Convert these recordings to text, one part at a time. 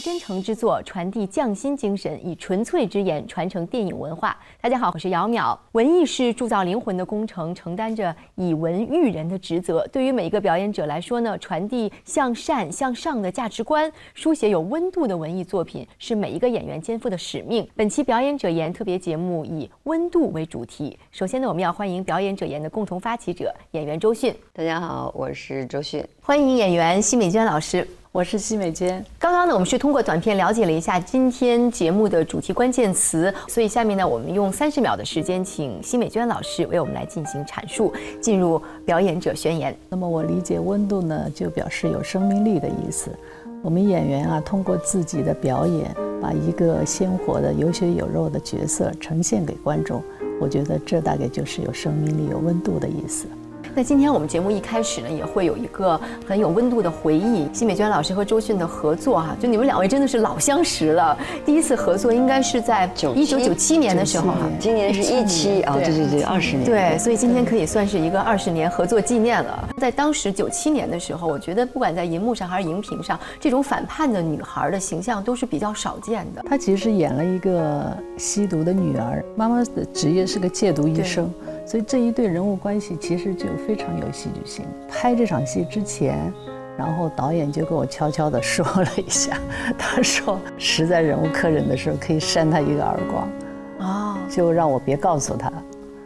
真诚之作传递匠心精神，以纯粹之言传承电影文化。大家好，我是姚淼。文艺是铸造灵魂的工程，承担着以文育人的职责。对于每一个表演者来说呢，传递向善向上的价值观，书写有温度的文艺作品，是每一个演员肩负的使命。本期表演者言特别节目以温度为主题。首先呢，我们要欢迎表演者言的共同发起者演员周迅。大家好，我是周迅。欢迎演员奚美娟老师。我是奚美娟。刚刚呢，我们是通过短片了解了一下今天节目的主题关键词，所以下面呢，我们用三十秒的时间，请奚美娟老师为我们来进行阐述，进入表演者宣言。那么我理解温度呢，就表示有生命力的意思。我们演员啊，通过自己的表演，把一个鲜活的、有血有肉的角色呈现给观众，我觉得这大概就是有生命力、有温度的意思。那今天我们节目一开始呢，也会有一个很有温度的回忆，奚美娟老师和周迅的合作哈，就你们两位真的是老相识了。第一次合作应该是在一九九七年的时候哈，今年是一七啊，对对对，二十年。对，所以今天可以算是一个二十年合作纪念了。在当时九七年的时候，我觉得不管在银幕上还是荧屏上，这种反叛的女孩的形象都是比较少见的。她其实演了一个吸毒的女儿，妈妈的职业是个戒毒医生。所以这一对人物关系其实就非常有戏剧性。拍这场戏之前，然后导演就跟我悄悄地说了一下，他说实在忍无可忍的时候可以扇他一个耳光，啊，就让我别告诉他。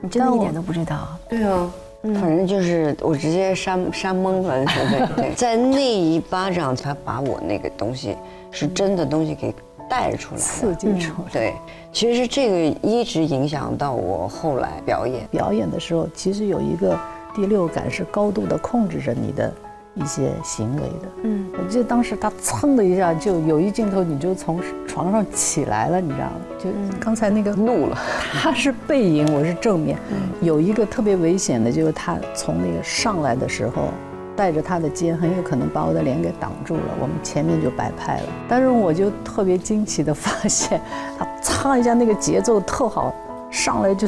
你真的一点都不知道？对啊，反正就是我直接扇扇懵了，对对？在那一巴掌，他把我那个东西是真的东西给。带出来，刺激出来。对，其实这个一直影响到我后来表演。表演的时候，其实有一个第六感是高度的控制着你的一些行为的。嗯，我记得当时他噌的一下，就有一镜头，你就从床上起来了，你知道吗？就刚才那个怒了，他是背影，我是正面。有一个特别危险的，就是他从那个上来的时候。带着他的肩，很有可能把我的脸给挡住了，我们前面就白拍了。但是我就特别惊奇的发现，他擦一下那个节奏特好，上来就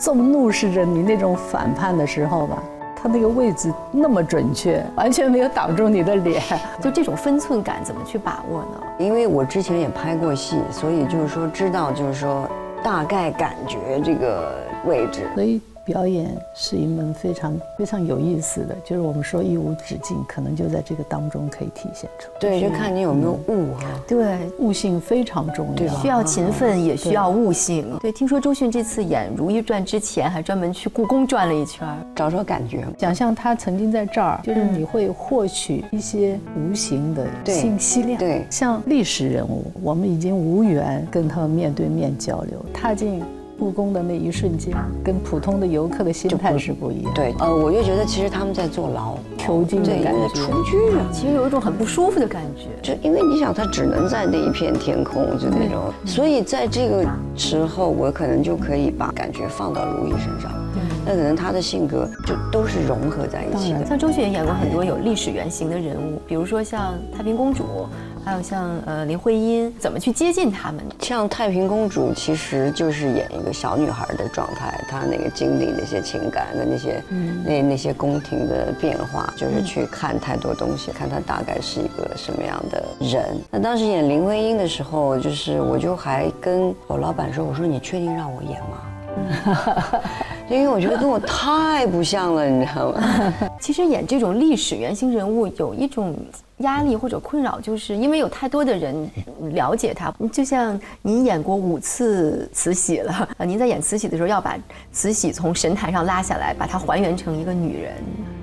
这么怒视着你那种反叛的时候吧，他那个位置那么准确，完全没有挡住你的脸。就这种分寸感怎么去把握呢？因为我之前也拍过戏，所以就是说知道，就是说大概感觉这个位置。所以。表演是一门非常非常有意思的，就是我们说一无止境，可能就在这个当中可以体现出。对，就看你有没有悟哈。对，悟性非常重要，需要勤奋，也需要悟性。对，听说周迅这次演《如懿传》之前，还专门去故宫转了一圈，找找感觉。想象他曾经在这儿，就是你会获取一些无形的信息量。对，像历史人物，我们已经无缘跟他们面对面交流，踏进。故宫的那一瞬间，跟普通的游客的心态是不一样。对，呃，我就觉得其实他们在坐牢、囚禁的感觉，出去啊，其实有一种很不舒服的感觉。就因为你想，他只能在那一片天空，就那种，所以在这个时候，我可能就可以把感觉放到如懿身上。那可能他的性格就都是融合在一起的。像周迅也演过很多有历史原型的人物，比如说像太平公主。还有像呃林徽因，怎么去接近他们？像太平公主，其实就是演一个小女孩的状态，她那个经历那些情感的那些，那那些宫廷的变化，就是去看太多东西，看她大概是一个什么样的人。那当时演林徽因的时候，就是我就还跟我老板说，我说你确定让我演吗？因为我觉得跟我太不像了，你知道吗？其实演这种历史原型人物有一种。压力或者困扰，就是因为有太多的人了解他。就像您演过五次慈禧了啊，您在演慈禧的时候，要把慈禧从神坛上拉下来，把她还原成一个女人。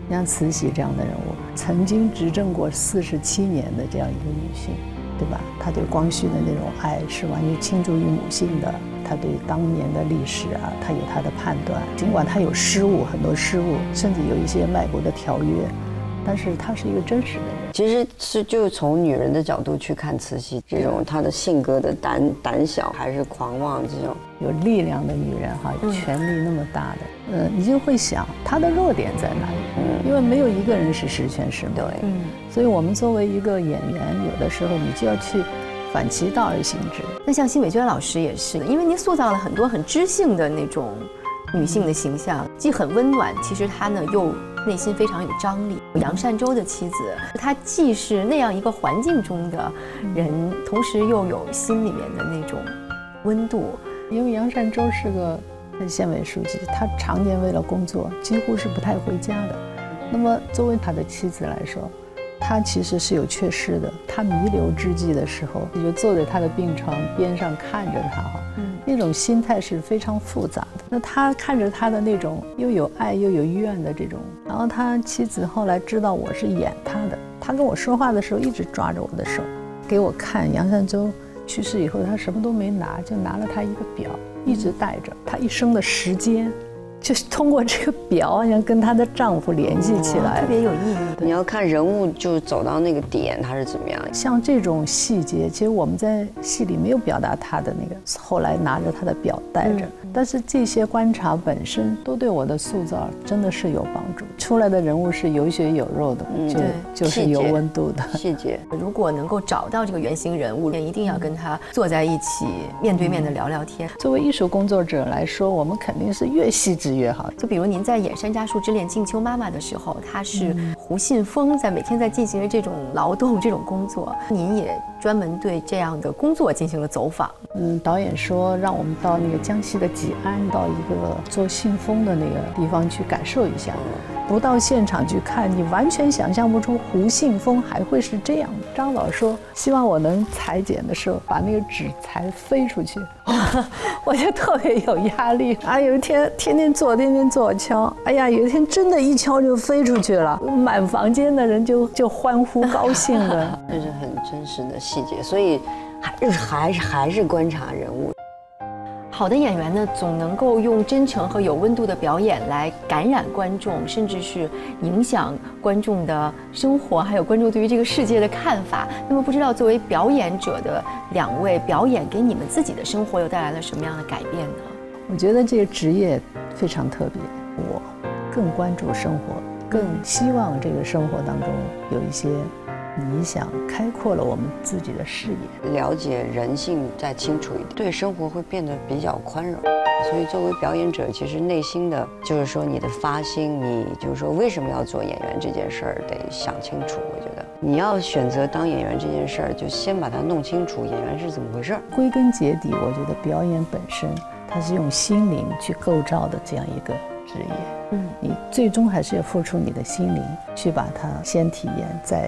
像慈禧这样的人物，曾经执政过四十七年的这样一个女性，对吧？他对光绪的那种爱是完全倾注于母性的。他对当年的历史啊，他有他的判断。尽管他有失误，很多失误，甚至有一些卖国的条约。但是他是一个真实的人，其实是就从女人的角度去看慈禧这种她的性格的胆胆小还是狂妄这种。有力量的女人哈，权力那么大的，嗯，你就会想她的弱点在哪里？嗯，因为没有一个人是十全十美，对，嗯，所以我们作为一个演员，有的时候你就要去反其道而行之。那像辛美娟老师也是，因为您塑造了很多很知性的那种女性的形象，既很温暖，其实她呢又内心非常有张力。杨善洲的妻子，她既是那样一个环境中的人，同时又有心里面的那种温度。因为杨善洲是个县委书记，他常年为了工作，几乎是不太回家的。那么作为他的妻子来说，他其实是有缺失的。他弥留之际的时候，你就坐在他的病床边上看着他，哈，那种心态是非常复杂的。那他看着他的那种又有爱又有怨的这种，然后他妻子后来知道我是演他的，他跟我说话的时候一直抓着我的手，给我看杨善洲去世以后，他什么都没拿，就拿了他一个表，一直带着他一生的时间。就是通过这个表，好像跟她的丈夫联系起来，特别有意义。你要看人物，就走到那个点，他是怎么样？像这种细节，其实我们在戏里没有表达他的那个，后来拿着他的表带着。但是这些观察本身都对我的塑造真的是有帮助。出来的人物是有血有肉的，就就是有温度的细节。如果能够找到这个原型人物，一定要跟他坐在一起，面对面的聊聊天。作为艺术工作者来说，我们肯定是越细致。越好，就比如您在演《山楂树之恋》静秋妈妈的时候，她是胡信风在每天在进行着这种劳动、这种工作，您也专门对这样的工作进行了走访。嗯，导演说让我们到那个江西的吉安，到一个做信封的那个地方去感受一下。不到现场去看，你完全想象不出胡信封还会是这样的。张老说希望我能裁剪的时候把那个纸裁飞出去，我就特别有压力。啊，有一天天天做，天天做敲，哎呀，有一天真的一敲就飞出去了，满房间的人就就欢呼高兴的，那是很真实的细节，所以还还是还是观察人物。好的演员呢，总能够用真诚和有温度的表演来感染观众，甚至是影响观众的生活，还有观众对于这个世界的看法。那么，不知道作为表演者的两位，表演给你们自己的生活又带来了什么样的改变呢？我觉得这个职业非常特别，我更关注生活，更希望这个生活当中有一些。理想开阔了我们自己的视野，了解人性再清楚一点，对生活会变得比较宽容。所以作为表演者，其实内心的就是说你的发心，你就是说为什么要做演员这件事儿，得想清楚。我觉得你要选择当演员这件事儿，就先把它弄清楚，演员是怎么回事儿。归根结底，我觉得表演本身，它是用心灵去构造的这样一个职业。嗯，你最终还是要付出你的心灵，去把它先体验再。